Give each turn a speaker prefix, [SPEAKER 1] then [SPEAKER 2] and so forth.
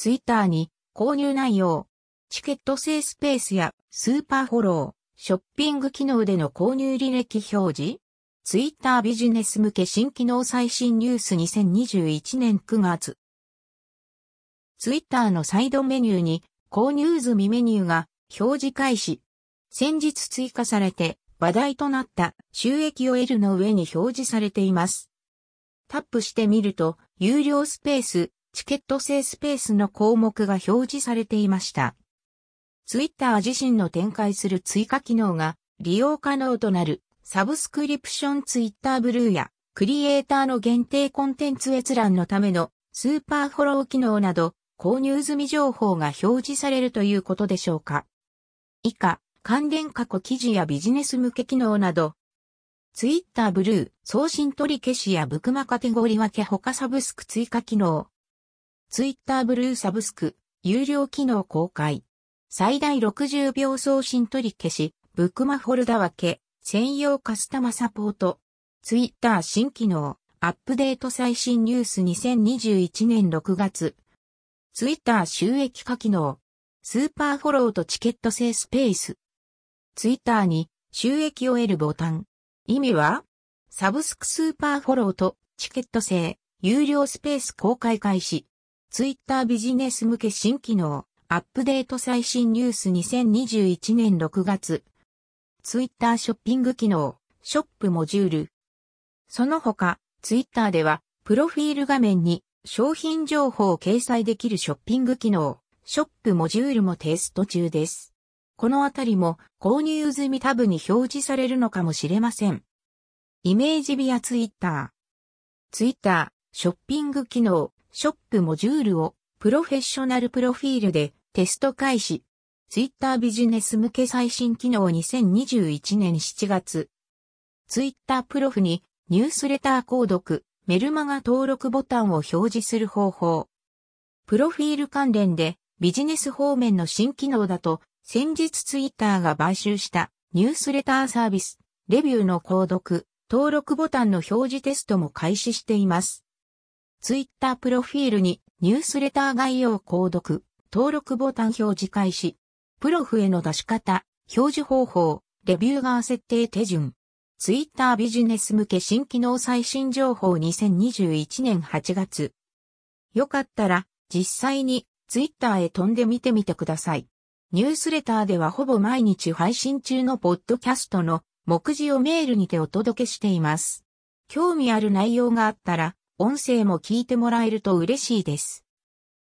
[SPEAKER 1] ツイッターに購入内容、チケット制スペースやスーパーフォロー、ショッピング機能での購入履歴表示、ツイッタービジネス向け新機能最新ニュース2021年9月。ツイッターのサイドメニューに購入済みメニューが表示開始。先日追加されて話題となった収益を得るの上に表示されています。タップしてみると、有料スペース、チケット制スペースの項目が表示されていました。ツイッター自身の展開する追加機能が利用可能となるサブスクリプションツイッターブルーやクリエイターの限定コンテンツ閲覧のためのスーパーフォロー機能など購入済み情報が表示されるということでしょうか。以下、関連過去記事やビジネス向け機能など、ツイッターブルー、送信取り消しやブクマカテゴリ分け他サブスク追加機能。ツイッターブルーサブスク、有料機能公開。最大60秒送信取り消し、ブックマフォルダ分け、専用カスタマサポート。ツイッター新機能、アップデート最新ニュース2021年6月。ツイッター収益化機能。スーパーフォローとチケット制スペース。ツイッターに収益を得るボタン。意味はサブスクスーパーフォローとチケット制有料スペース公開開始。ツイッタービジネス向け新機能アップデート最新ニュース2021年6月。ツイッターショッピング機能ショップモジュール。その他、ツイッターではプロフィール画面に商品情報を掲載できるショッピング機能ショップモジュールもテスト中です。このあたりも購入済みタブに表示されるのかもしれません。イメージビアツイッター。ツイッター、ショッピング機能、ショップモジュールをプロフェッショナルプロフィールでテスト開始。ツイッタービジネス向け最新機能2021年7月。ツイッタープロフにニュースレター購読、メルマガ登録ボタンを表示する方法。プロフィール関連でビジネス方面の新機能だと先日ツイッターが買収したニュースレターサービス、レビューの購読、登録ボタンの表示テストも開始しています。ツイッタープロフィールにニュースレター概要購読、登録ボタン表示開始、プロフへの出し方、表示方法、レビュー側設定手順。ツイッタービジネス向け新機能最新情報2021年8月。よかったら実際にツイッターへ飛んでみてみてください。ニュースレターではほぼ毎日配信中のポッドキャストの目次をメールにてお届けしています。興味ある内容があったら、音声も聞いてもらえると嬉しいです。